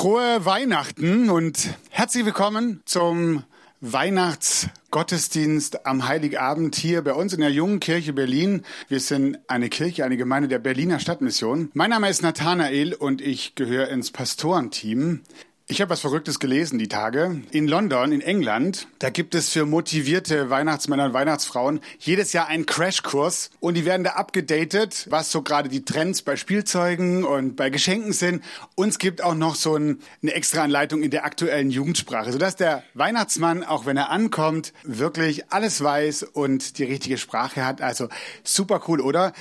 Frohe Weihnachten und herzlich willkommen zum Weihnachtsgottesdienst am Heiligabend hier bei uns in der Jungen Kirche Berlin. Wir sind eine Kirche, eine Gemeinde der Berliner Stadtmission. Mein Name ist Nathanael und ich gehöre ins Pastorenteam. Ich habe was Verrücktes gelesen die Tage. In London, in England, da gibt es für motivierte Weihnachtsmänner und Weihnachtsfrauen jedes Jahr einen Crashkurs und die werden da abgedatet, was so gerade die Trends bei Spielzeugen und bei Geschenken sind. Uns gibt auch noch so ein, eine extra Anleitung in der aktuellen Jugendsprache, sodass der Weihnachtsmann, auch wenn er ankommt, wirklich alles weiß und die richtige Sprache hat. Also super cool, oder?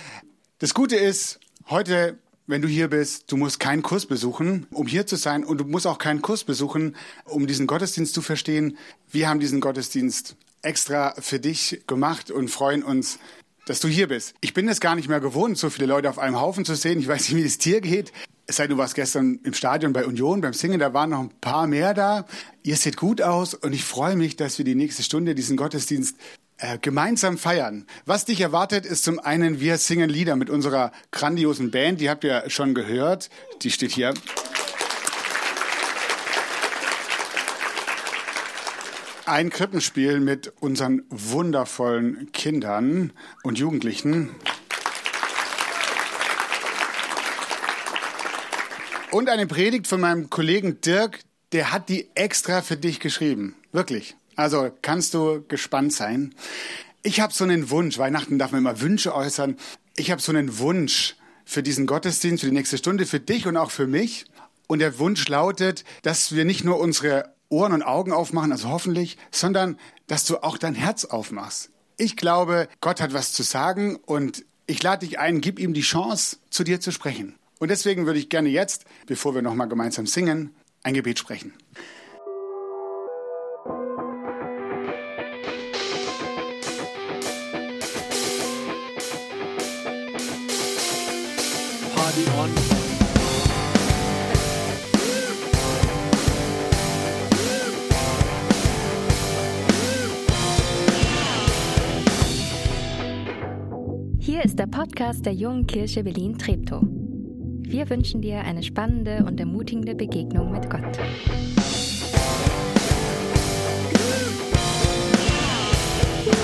Das Gute ist, heute wenn du hier bist, du musst keinen Kurs besuchen, um hier zu sein und du musst auch keinen Kurs besuchen, um diesen Gottesdienst zu verstehen. Wir haben diesen Gottesdienst extra für dich gemacht und freuen uns, dass du hier bist. Ich bin es gar nicht mehr gewohnt, so viele Leute auf einem Haufen zu sehen. Ich weiß nicht, wie es dir geht. Es sei, du warst gestern im Stadion bei Union beim Singen, da waren noch ein paar mehr da. Ihr seht gut aus und ich freue mich, dass wir die nächste Stunde diesen Gottesdienst äh, gemeinsam feiern. Was dich erwartet, ist zum einen, wir singen Lieder mit unserer grandiosen Band, die habt ihr schon gehört, die steht hier. Ein Krippenspiel mit unseren wundervollen Kindern und Jugendlichen. Und eine Predigt von meinem Kollegen Dirk, der hat die extra für dich geschrieben. Wirklich. Also kannst du gespannt sein. Ich habe so einen Wunsch. Weihnachten darf man immer Wünsche äußern. Ich habe so einen Wunsch für diesen Gottesdienst, für die nächste Stunde, für dich und auch für mich. Und der Wunsch lautet, dass wir nicht nur unsere Ohren und Augen aufmachen, also hoffentlich, sondern dass du auch dein Herz aufmachst. Ich glaube, Gott hat was zu sagen und ich lade dich ein, gib ihm die Chance, zu dir zu sprechen. Und deswegen würde ich gerne jetzt, bevor wir nochmal gemeinsam singen, ein Gebet sprechen. Hier ist der Podcast der Jungen Kirche Berlin-Treptow. Wir wünschen dir eine spannende und ermutigende Begegnung mit Gott.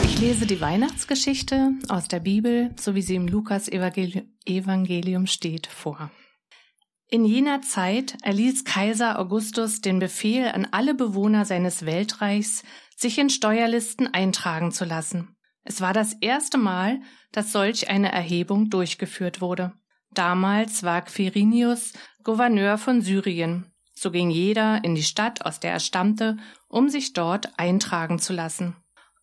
Ich lese die Weihnachtsgeschichte aus der Bibel, so wie sie im Lukas-Evangelium steht, vor. In jener Zeit erließ Kaiser Augustus den Befehl an alle Bewohner seines Weltreichs, sich in Steuerlisten eintragen zu lassen. Es war das erste Mal, dass solch eine Erhebung durchgeführt wurde. Damals war Quirinius Gouverneur von Syrien. So ging jeder in die Stadt, aus der er stammte, um sich dort eintragen zu lassen.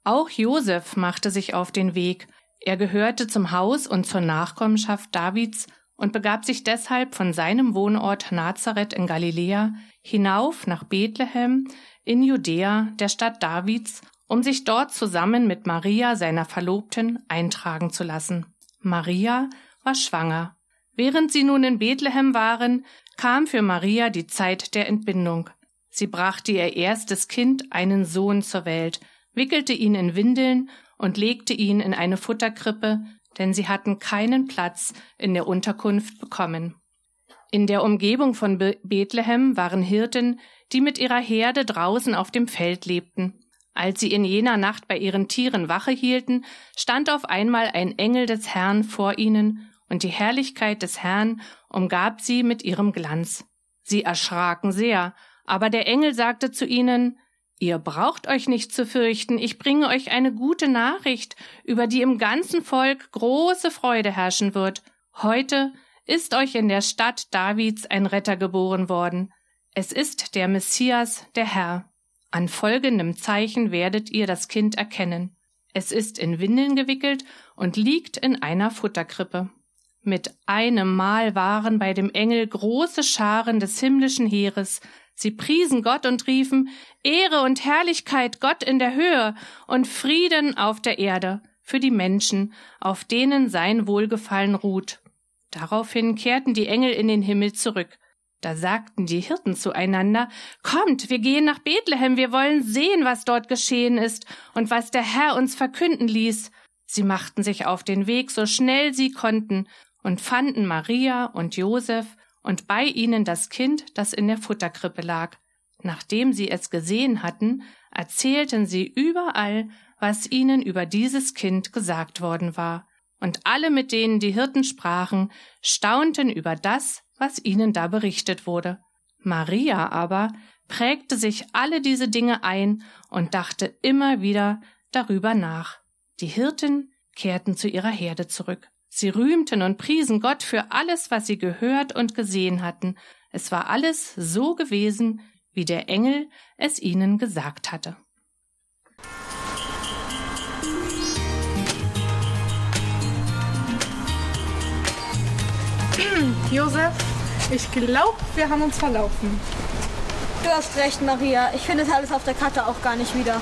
Auch Josef machte sich auf den Weg. Er gehörte zum Haus und zur Nachkommenschaft Davids und begab sich deshalb von seinem Wohnort Nazareth in Galiläa hinauf nach Bethlehem in Judäa, der Stadt Davids, um sich dort zusammen mit Maria, seiner Verlobten, eintragen zu lassen. Maria war schwanger. Während sie nun in Bethlehem waren, kam für Maria die Zeit der Entbindung. Sie brachte ihr erstes Kind, einen Sohn, zur Welt, wickelte ihn in Windeln und legte ihn in eine Futterkrippe, denn sie hatten keinen Platz in der Unterkunft bekommen. In der Umgebung von Bethlehem waren Hirten, die mit ihrer Herde draußen auf dem Feld lebten. Als sie in jener Nacht bei ihren Tieren Wache hielten, stand auf einmal ein Engel des Herrn vor ihnen, und die Herrlichkeit des Herrn umgab sie mit ihrem Glanz. Sie erschraken sehr, aber der Engel sagte zu ihnen Ihr braucht euch nicht zu fürchten, ich bringe euch eine gute Nachricht, über die im ganzen Volk große Freude herrschen wird. Heute ist euch in der Stadt Davids ein Retter geboren worden. Es ist der Messias, der Herr. An folgendem Zeichen werdet ihr das Kind erkennen. Es ist in Windeln gewickelt und liegt in einer Futterkrippe. Mit einem Mal waren bei dem Engel große Scharen des himmlischen Heeres, Sie priesen Gott und riefen Ehre und Herrlichkeit Gott in der Höhe und Frieden auf der Erde für die Menschen, auf denen sein Wohlgefallen ruht. Daraufhin kehrten die Engel in den Himmel zurück. Da sagten die Hirten zueinander Kommt, wir gehen nach Bethlehem, wir wollen sehen, was dort geschehen ist und was der Herr uns verkünden ließ. Sie machten sich auf den Weg, so schnell sie konnten, und fanden Maria und Josef und bei ihnen das Kind, das in der Futterkrippe lag. Nachdem sie es gesehen hatten, erzählten sie überall, was ihnen über dieses Kind gesagt worden war. Und alle, mit denen die Hirten sprachen, staunten über das, was ihnen da berichtet wurde. Maria aber prägte sich alle diese Dinge ein und dachte immer wieder darüber nach. Die Hirten kehrten zu ihrer Herde zurück. Sie rühmten und priesen Gott für alles, was sie gehört und gesehen hatten. Es war alles so gewesen, wie der Engel es ihnen gesagt hatte. Josef, ich glaube, wir haben uns verlaufen. Du hast recht, Maria. Ich finde es alles auf der Karte auch gar nicht wieder.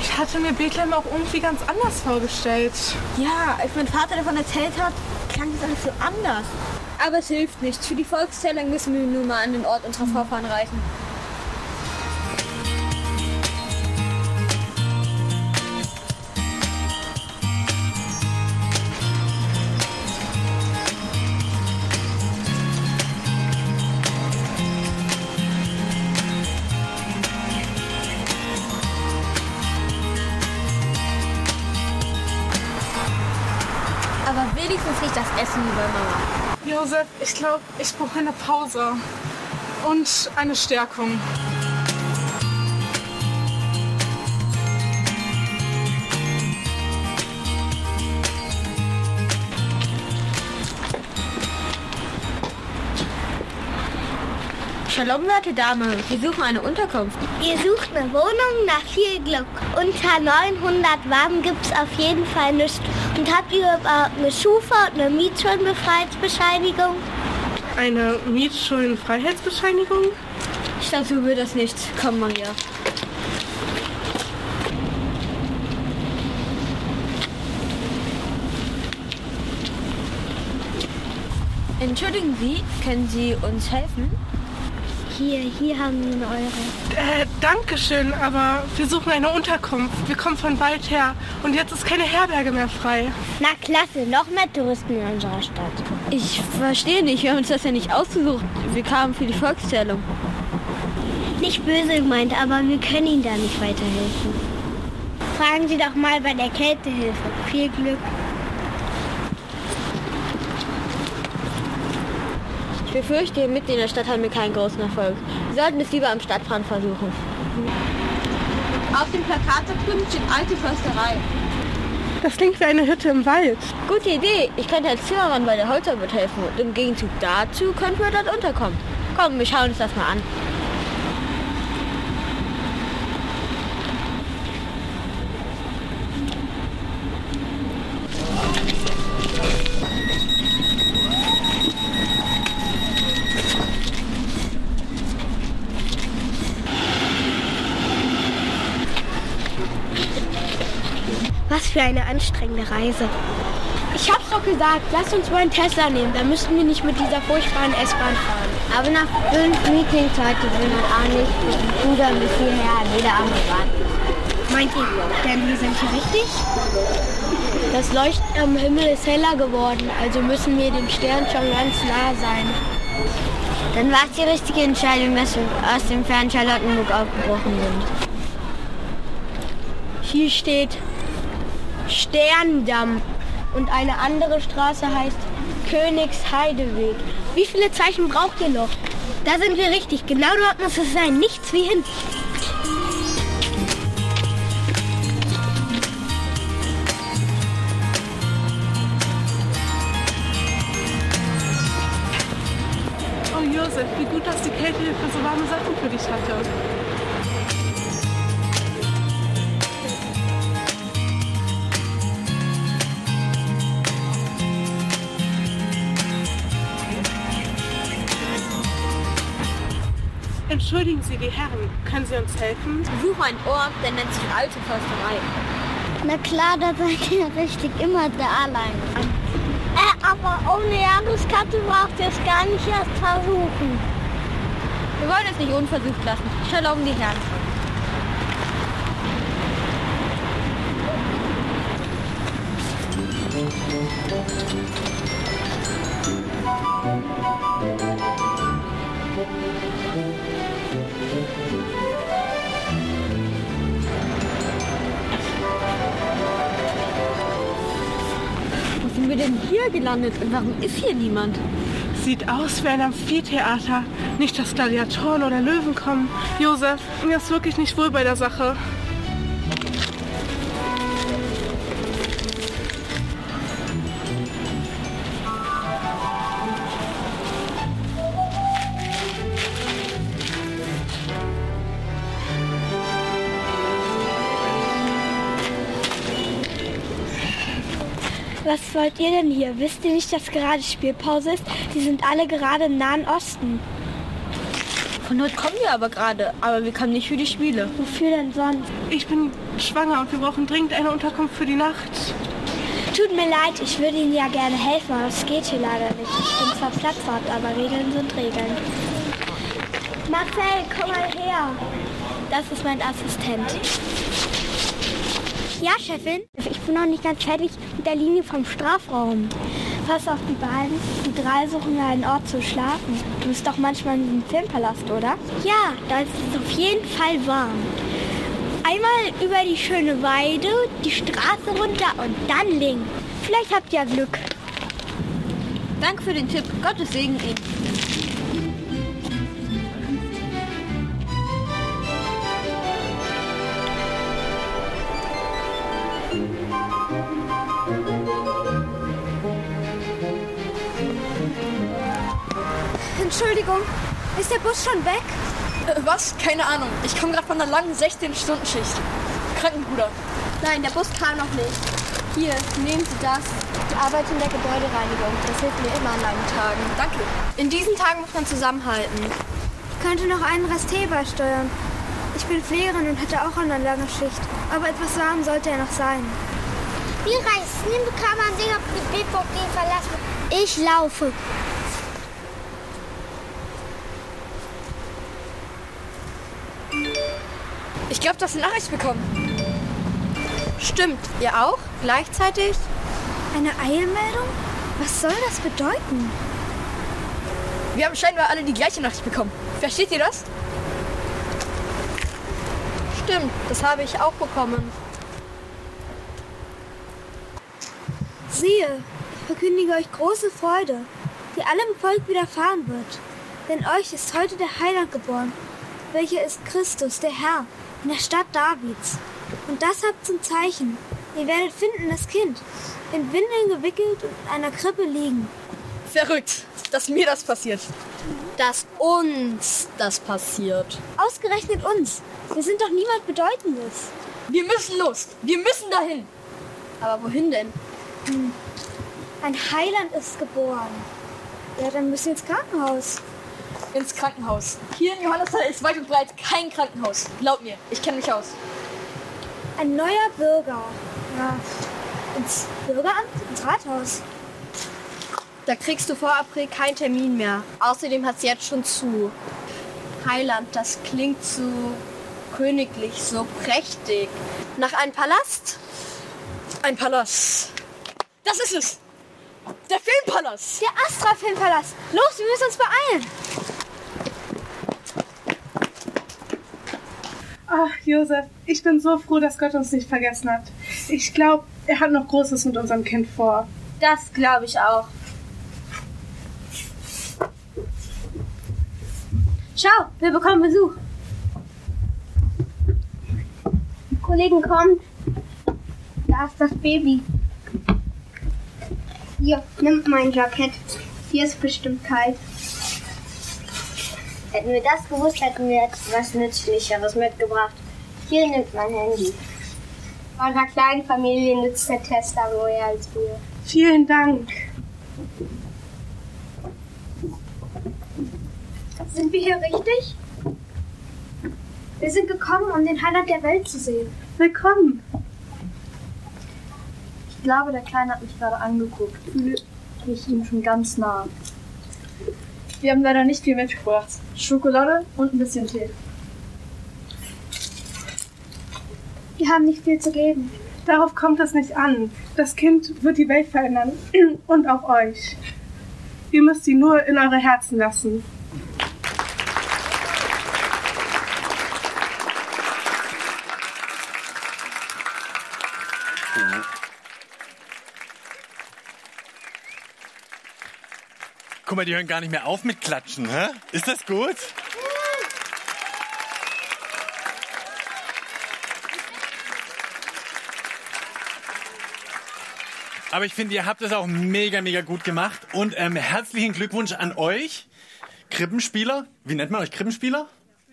Ich hatte mir Bethlehem auch irgendwie ganz anders vorgestellt. Ja, als mein Vater davon erzählt hat, klang das alles so anders. Aber es hilft nichts. Für die Volkszählung müssen wir nun mal an den Ort unserer Vorfahren reisen. Wenigstens nicht das Essen wie bei Mama. Josef, ich glaube, ich brauche eine Pause. Und eine Stärkung. Shalom, werte Dame. Wir suchen eine Unterkunft. Ihr sucht eine Wohnung nach viel Glück. Unter 900 Waben gibt's auf jeden Fall nichts. Und habt ihr überhaupt eine Schufa und eine Mietschuldenbefreiungsbescheinigung? Eine Mietschuldenfreiheitsbescheinigung? Ich glaube, so wird das nicht. Komm, Maria. Entschuldigen Sie, können Sie uns helfen? Hier, hier haben Sie eine Euro. Äh, Dankeschön, aber wir suchen eine Unterkunft. Wir kommen von weit her und jetzt ist keine Herberge mehr frei. Na klasse, noch mehr Touristen in unserer Stadt. Ich verstehe nicht, wir haben uns das ja nicht ausgesucht. Wir kamen für die Volkszählung. Nicht böse gemeint, aber wir können Ihnen da nicht weiterhelfen. Fragen Sie doch mal bei der Kältehilfe. Viel Glück. Ich befürchte, hier mitten in der Stadt haben wir keinen großen Erfolg. Wir sollten es lieber am Stadtrand versuchen. Auf dem Plakat da drüben steht alte Försterei. Das klingt wie eine Hütte im Wald. Gute Idee. Ich könnte als Zimmermann bei der Holzarbeit helfen. Und im Gegenzug dazu könnten wir dort unterkommen. Komm, wir schauen uns das mal an. Was für eine anstrengende Reise. Ich hab's doch gesagt, lass uns mal einen Tesla nehmen. Da müssten wir nicht mit dieser furchtbaren S-Bahn fahren. Aber nach fünf Meetings heute sind wir auch nicht mit dem Bruder bis hierher wieder am warten. Meint ihr, denn wir sind hier richtig? Das Leuchten am Himmel ist heller geworden, also müssen wir dem Stern schon ganz nah sein. Dann war es die richtige Entscheidung, dass wir aus dem fernen Charlottenburg aufgebrochen sind. Hier steht Sterndamm und eine andere Straße heißt Königsheideweg. Wie viele Zeichen braucht ihr noch? Da sind wir richtig. Genau dort muss es sein. Nichts wie hin. Oh Josef, wie gut, dass die Kältehilfe so warme Sachen für dich hatte. Entschuldigen Sie, die Herren, können Sie uns helfen? Wir suchen einen Ort, der nennt sich Alte Försterei. Na klar, da seid ihr richtig immer da allein. Äh, aber ohne Jahreskarte braucht ihr es gar nicht erst versuchen. Wir wollen es nicht unversucht lassen. Shalom, die Herren. Denn hier gelandet und warum ist hier niemand? Sieht aus wie ein Amphitheater. Nicht, dass Gladiatoren oder Löwen kommen. Josef, mir ist wirklich nicht wohl bei der Sache. Was wollt ihr denn hier? Wisst ihr nicht, dass gerade Spielpause ist? Die sind alle gerade im Nahen Osten. Von dort kommen wir aber gerade, aber wir kommen nicht für die Spiele. Wofür denn sonst? Ich bin schwanger und wir brauchen dringend eine Unterkunft für die Nacht. Tut mir leid, ich würde Ihnen ja gerne helfen, aber es geht hier leider nicht. Ich bin zwar Platzwart, aber Regeln sind Regeln. Marcel, komm mal her. Das ist mein Assistent. Ja, Chefin? Bin noch nicht ganz fertig mit der Linie vom Strafraum. Pass auf die beiden. Die drei suchen einen Ort zu schlafen. Du bist doch manchmal diesem Filmpalast, oder? Ja, da ist es auf jeden Fall warm. Einmal über die schöne Weide, die Straße runter und dann links. Vielleicht habt ihr Glück. Danke für den Tipp. Gottes Segen Ihnen. Entschuldigung, ist der Bus schon weg? Äh, Was? Keine Ahnung. Ich komme gerade von einer langen 16-Stunden-Schicht. Krankenbruder. Nein, der Bus kam noch nicht. Hier, nehmen Sie das. Ich arbeite in der Gebäudereinigung. Das hilft mir immer an langen Tagen. Danke. In diesen Tagen muss man zusammenhalten. Ich könnte noch einen Rest Tee beisteuern. Ich bin Pflegerin und hatte auch eine lange Schicht. Aber etwas warm sollte er noch sein. Wie reißt Nimm kann man sich auf die BVG verlassen. Ich laufe. Glaube, du hast eine Nachricht bekommen. Stimmt. Ihr auch? Gleichzeitig? Eine Eilmeldung? Was soll das bedeuten? Wir haben scheinbar alle die gleiche Nachricht bekommen. Versteht ihr das? Stimmt, das habe ich auch bekommen. Siehe, ich verkündige euch große Freude, die allem Volk widerfahren wird. Denn euch ist heute der Heiland geboren, welcher ist Christus, der Herr, in der Stadt Davids. Und das habt zum Zeichen. Ihr werdet finden das Kind, in Windeln gewickelt und in einer Krippe liegen. Verrückt, dass mir das passiert. Dass uns das passiert. Ausgerechnet uns. Wir sind doch niemand Bedeutendes. Wir müssen los. Wir müssen dahin. Aber wohin denn? Ein Heiland ist geboren. Ja, dann müssen wir ins Krankenhaus. Ins Krankenhaus. Hier in Johannesthal ist weit und breit kein Krankenhaus. Glaub mir, ich kenne mich aus. Ein neuer Bürger. Ja. Ins Bürgeramt, ins Rathaus. Da kriegst du vor April keinen Termin mehr. Außerdem hat es jetzt schon zu. Heiland, das klingt so königlich, so prächtig. Nach einem Palast? Ein Palast. Das ist es. Der Filmpalast. Der Astra-Filmpalast. Los, wir müssen uns beeilen. Ach, Josef, ich bin so froh, dass Gott uns nicht vergessen hat. Ich glaube, er hat noch Großes mit unserem Kind vor. Das glaube ich auch. Schau, wir bekommen Besuch. Kollegen, kommt. Da ist das Baby. Hier, nimm mein Jackett. Hier ist bestimmt kalt. Hätten wir das gewusst, hätten wir etwas Nützlicheres mitgebracht. Hier nimmt mein Handy. Eurer kleinen Familie nützt der Tester mehr als wir. Vielen Dank. Sind wir hier richtig? Wir sind gekommen, um den Heiland der Welt zu sehen. Willkommen. Ich glaube, der Kleine hat mich gerade angeguckt. Fühle mich ihm schon ganz nah. Wir haben leider nicht viel mitgebracht. Schokolade und ein bisschen Tee. Wir haben nicht viel zu geben. Darauf kommt es nicht an. Das Kind wird die Welt verändern und auch euch. Ihr müsst sie nur in eure Herzen lassen. Guck mal, die hören gar nicht mehr auf mit Klatschen. Hä? Ist das gut? Aber ich finde, ihr habt es auch mega, mega gut gemacht. Und ähm, herzlichen Glückwunsch an euch, Krippenspieler. Wie nennt man euch Krippenspieler?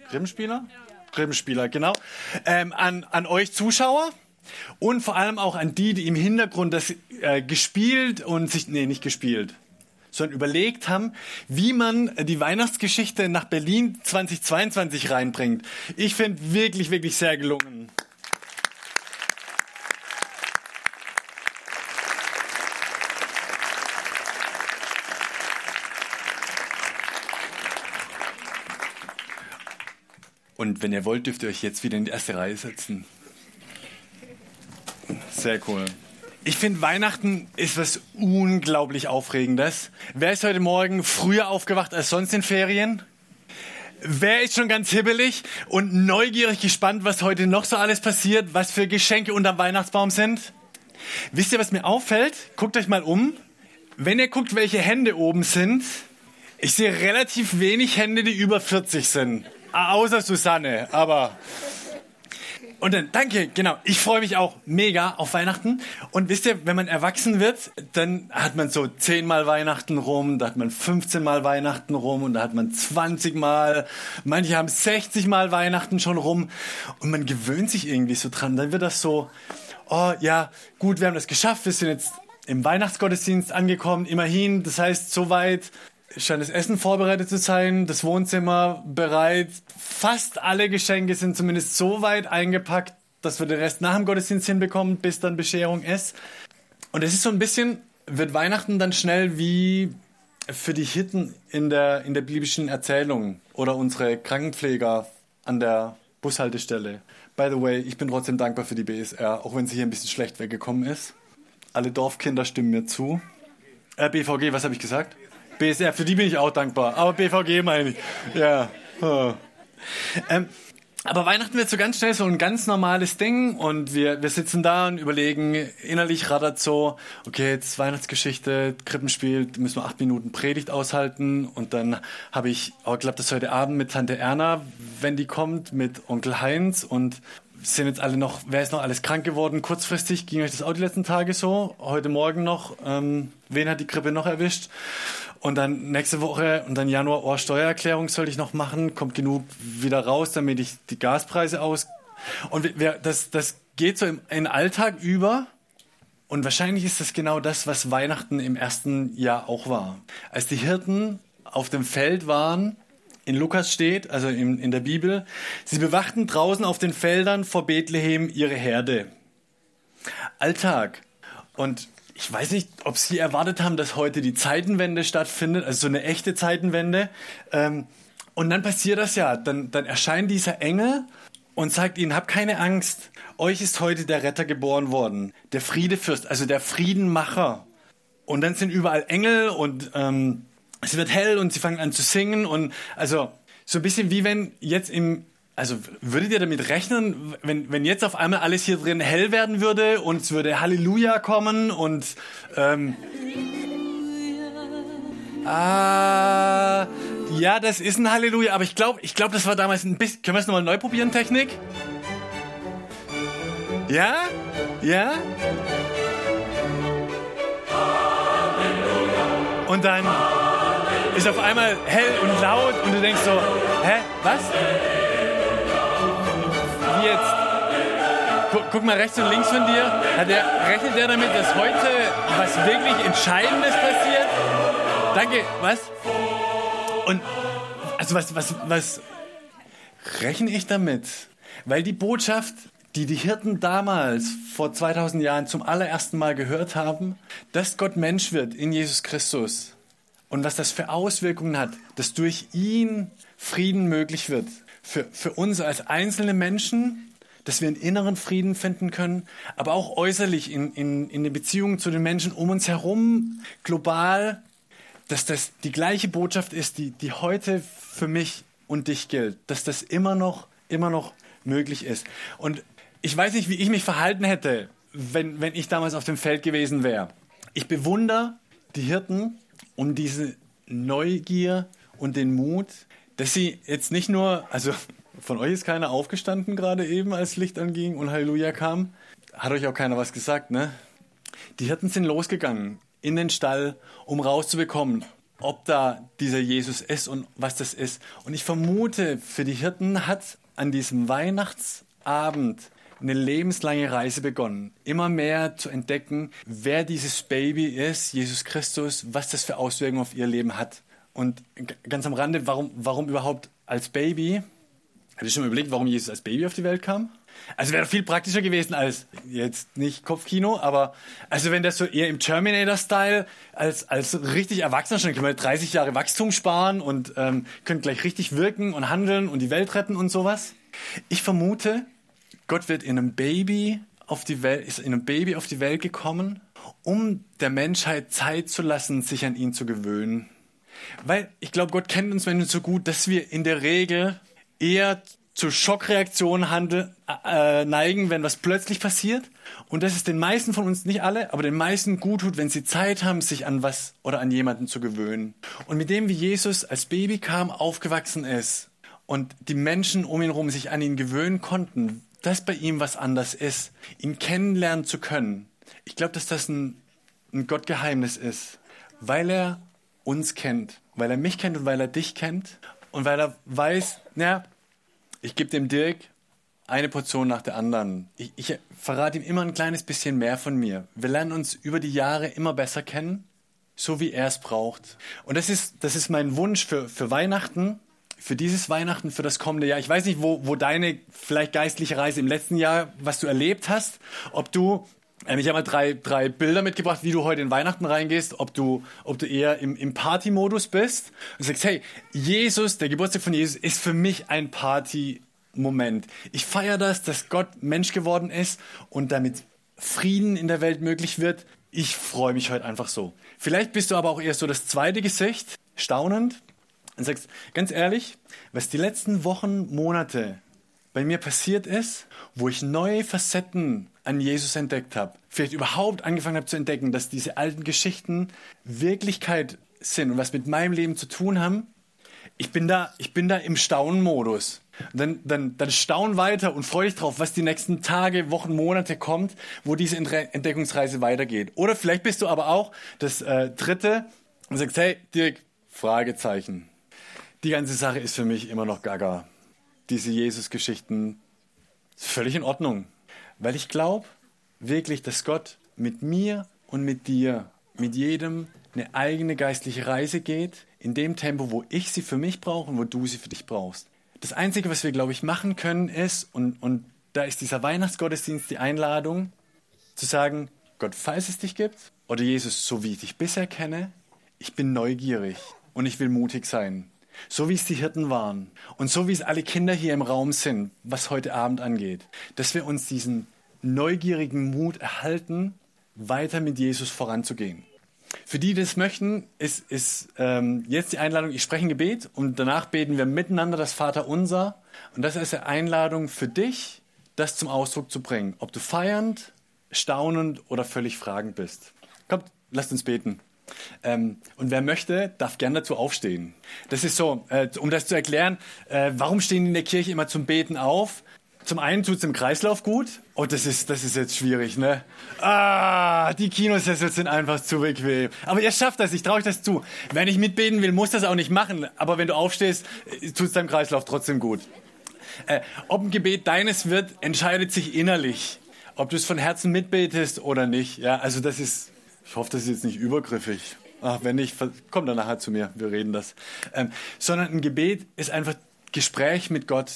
Krippenspieler? Krippenspieler, genau. Ähm, an, an euch Zuschauer. Und vor allem auch an die, die im Hintergrund das äh, gespielt und sich, nee, nicht gespielt, sondern überlegt haben, wie man die Weihnachtsgeschichte nach Berlin 2022 reinbringt. Ich finde wirklich, wirklich sehr gelungen. Und wenn ihr wollt, dürft ihr euch jetzt wieder in die erste Reihe setzen. Sehr cool. Ich finde, Weihnachten ist was unglaublich Aufregendes. Wer ist heute Morgen früher aufgewacht als sonst in Ferien? Wer ist schon ganz hibbelig und neugierig gespannt, was heute noch so alles passiert, was für Geschenke unterm Weihnachtsbaum sind? Wisst ihr, was mir auffällt? Guckt euch mal um. Wenn ihr guckt, welche Hände oben sind, ich sehe relativ wenig Hände, die über 40 sind. Außer Susanne, aber. Und dann, danke, genau. Ich freue mich auch mega auf Weihnachten. Und wisst ihr, wenn man erwachsen wird, dann hat man so zehnmal Weihnachten rum, da hat man 15 Mal Weihnachten rum und da hat man 20 Mal. Manche haben 60 Mal Weihnachten schon rum. Und man gewöhnt sich irgendwie so dran. Dann wird das so, oh ja, gut, wir haben das geschafft. Wir sind jetzt im Weihnachtsgottesdienst angekommen, immerhin. Das heißt, soweit scheint das Essen vorbereitet zu sein, das Wohnzimmer bereit. Fast alle Geschenke sind zumindest so weit eingepackt, dass wir den Rest nach dem Gottesdienst hinbekommen, bis dann Bescherung ist. Und es ist so ein bisschen, wird Weihnachten dann schnell wie für die Hirten in der, in der biblischen Erzählung oder unsere Krankenpfleger an der Bushaltestelle. By the way, ich bin trotzdem dankbar für die BSR, auch wenn sie hier ein bisschen schlecht weggekommen ist. Alle Dorfkinder stimmen mir zu. Äh, BVG, was habe ich gesagt? BSR, für die bin ich auch dankbar. Aber BVG meine ich. Ja. Oh. Ähm, aber Weihnachten wird so ganz schnell so ein ganz normales Ding und wir, wir sitzen da und überlegen, innerlich rattert so, okay, jetzt Weihnachtsgeschichte, Krippenspiel, müssen wir acht Minuten Predigt aushalten und dann habe ich, oh, ich das heute Abend mit Tante Erna, wenn die kommt, mit Onkel Heinz und sind jetzt alle noch, wer ist noch alles krank geworden? Kurzfristig ging euch das auch die letzten Tage so, heute Morgen noch, ähm, wen hat die Grippe noch erwischt? Und dann nächste Woche und dann Januar, oh, Steuererklärung sollte ich noch machen, kommt genug wieder raus, damit ich die Gaspreise aus. Und wir, das, das geht so im, in Alltag über. Und wahrscheinlich ist das genau das, was Weihnachten im ersten Jahr auch war. Als die Hirten auf dem Feld waren, in Lukas steht, also in, in der Bibel, sie bewachten draußen auf den Feldern vor Bethlehem ihre Herde. Alltag. Und ich weiß nicht, ob Sie erwartet haben, dass heute die Zeitenwende stattfindet, also so eine echte Zeitenwende. Ähm, und dann passiert das ja. Dann, dann erscheint dieser Engel und sagt ihnen, habt keine Angst. Euch ist heute der Retter geboren worden. Der Friedefürst, also der Friedenmacher. Und dann sind überall Engel und ähm, es wird hell und sie fangen an zu singen. Und also so ein bisschen wie wenn jetzt im also würdet ihr damit rechnen, wenn, wenn jetzt auf einmal alles hier drin hell werden würde und es würde Halleluja kommen und ähm, Ah, ja, das ist ein Halleluja, aber ich glaube, ich glaube, das war damals ein bisschen. Können wir es nochmal neu probieren, Technik? Ja? Ja? Und dann ist auf einmal hell und laut und du denkst so, hä, was? Wie jetzt? Guck, guck, mal rechts und links von dir. Hat der, rechnet der damit, dass heute was wirklich Entscheidendes passiert? Danke, was? Und also was, was, was rechne ich damit? Weil die Botschaft, die die Hirten damals vor 2000 Jahren zum allerersten Mal gehört haben, dass Gott Mensch wird in Jesus Christus und was das für Auswirkungen hat, dass durch ihn Frieden möglich wird für, für uns als einzelne Menschen, dass wir einen inneren Frieden finden können, aber auch äußerlich in, in, in den Beziehungen zu den Menschen um uns herum, global, dass das die gleiche Botschaft ist, die, die heute für mich und dich gilt, dass das immer noch, immer noch möglich ist. Und ich weiß nicht, wie ich mich verhalten hätte, wenn, wenn ich damals auf dem Feld gewesen wäre. Ich bewundere die Hirten um diese Neugier und den Mut, dass sie jetzt nicht nur, also von euch ist keiner aufgestanden gerade eben, als Licht anging und Halleluja kam. Hat euch auch keiner was gesagt, ne? Die Hirten sind losgegangen in den Stall, um rauszubekommen, ob da dieser Jesus ist und was das ist. Und ich vermute, für die Hirten hat an diesem Weihnachtsabend eine lebenslange Reise begonnen, immer mehr zu entdecken, wer dieses Baby ist, Jesus Christus, was das für Auswirkungen auf ihr Leben hat. Und ganz am Rande, warum, warum überhaupt als Baby? Hat ihr schon mal überlegt, warum Jesus als Baby auf die Welt kam? Also wäre viel praktischer gewesen als jetzt nicht Kopfkino, aber also wenn das so eher im Terminator-Style als, als richtig Erwachsener schon, können wir 30 Jahre Wachstum sparen und ähm, können gleich richtig wirken und handeln und die Welt retten und sowas. Ich vermute, Gott wird in einem Baby auf die Welt, ist in einem Baby auf die Welt gekommen, um der Menschheit Zeit zu lassen, sich an ihn zu gewöhnen. Weil ich glaube, Gott kennt uns Menschen so gut, dass wir in der Regel eher zu Schockreaktionen handel, äh, neigen, wenn was plötzlich passiert. Und dass es den meisten von uns, nicht alle, aber den meisten gut tut, wenn sie Zeit haben, sich an was oder an jemanden zu gewöhnen. Und mit dem, wie Jesus als Baby kam, aufgewachsen ist und die Menschen um ihn herum sich an ihn gewöhnen konnten, dass bei ihm was anders ist, ihn kennenlernen zu können. Ich glaube, dass das ein, ein Gottgeheimnis ist, weil er uns kennt, weil er mich kennt und weil er dich kennt und weil er weiß, naja, ich gebe dem Dirk eine Portion nach der anderen. Ich, ich verrate ihm immer ein kleines bisschen mehr von mir. Wir lernen uns über die Jahre immer besser kennen, so wie er es braucht. Und das ist, das ist mein Wunsch für, für Weihnachten, für dieses Weihnachten, für das kommende Jahr. Ich weiß nicht, wo, wo deine vielleicht geistliche Reise im letzten Jahr, was du erlebt hast, ob du ähm, ich habe mal drei, drei Bilder mitgebracht, wie du heute in Weihnachten reingehst, ob du, ob du eher im, im Party-Modus bist und sagst, hey, Jesus, der Geburtstag von Jesus ist für mich ein Party-Moment. Ich feiere das, dass Gott Mensch geworden ist und damit Frieden in der Welt möglich wird. Ich freue mich heute einfach so. Vielleicht bist du aber auch eher so das zweite Gesicht, staunend, und sagst, ganz ehrlich, was die letzten Wochen, Monate bei mir passiert ist, wo ich neue Facetten an Jesus entdeckt habe, vielleicht überhaupt angefangen habe zu entdecken, dass diese alten Geschichten Wirklichkeit sind und was mit meinem Leben zu tun haben, ich bin da, ich bin da im Staunmodus. Dann, dann, dann staun weiter und freue dich drauf, was die nächsten Tage, Wochen, Monate kommt, wo diese Entdeckungsreise weitergeht. Oder vielleicht bist du aber auch das äh, Dritte und sagst, hey, Dirk, Fragezeichen. Die ganze Sache ist für mich immer noch gaga. Diese Jesus-Geschichten, völlig in Ordnung. Weil ich glaube wirklich, dass Gott mit mir und mit dir, mit jedem eine eigene geistliche Reise geht, in dem Tempo, wo ich sie für mich brauche und wo du sie für dich brauchst. Das Einzige, was wir, glaube ich, machen können, ist, und, und da ist dieser Weihnachtsgottesdienst die Einladung, zu sagen, Gott, falls es dich gibt, oder Jesus, so wie ich dich bisher kenne, ich bin neugierig und ich will mutig sein. So wie es die Hirten waren und so wie es alle Kinder hier im Raum sind, was heute Abend angeht, dass wir uns diesen neugierigen Mut erhalten, weiter mit Jesus voranzugehen. Für die, die das möchten, ist, ist ähm, jetzt die Einladung, ich spreche ein Gebet und danach beten wir miteinander das Vater unser. Und das ist eine Einladung für dich, das zum Ausdruck zu bringen, ob du feiernd, staunend oder völlig fragend bist. Kommt, lasst uns beten. Ähm, und wer möchte, darf gern dazu aufstehen. Das ist so, äh, um das zu erklären, äh, warum stehen die in der Kirche immer zum Beten auf? Zum einen tut es im Kreislauf gut. Oh, das ist, das ist jetzt schwierig, ne? Ah, die Kinosessel sind einfach zu bequem. Aber ihr schafft das, ich traue euch das zu. Wenn ich mitbeten will, muss das auch nicht machen. Aber wenn du aufstehst, äh, tut es deinem Kreislauf trotzdem gut. Äh, ob ein Gebet deines wird, entscheidet sich innerlich. Ob du es von Herzen mitbetest oder nicht. Ja, also das ist ich hoffe, das ist jetzt nicht übergriffig. Ach, wenn nicht, komm dann nachher zu mir, wir reden das. Ähm, sondern ein Gebet ist einfach Gespräch mit Gott.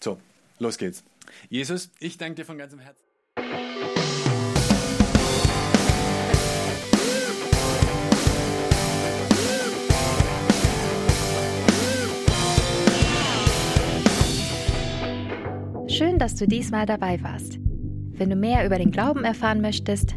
So, los geht's. Jesus, ich danke dir von ganzem Herzen. Schön, dass du diesmal dabei warst. Wenn du mehr über den Glauben erfahren möchtest,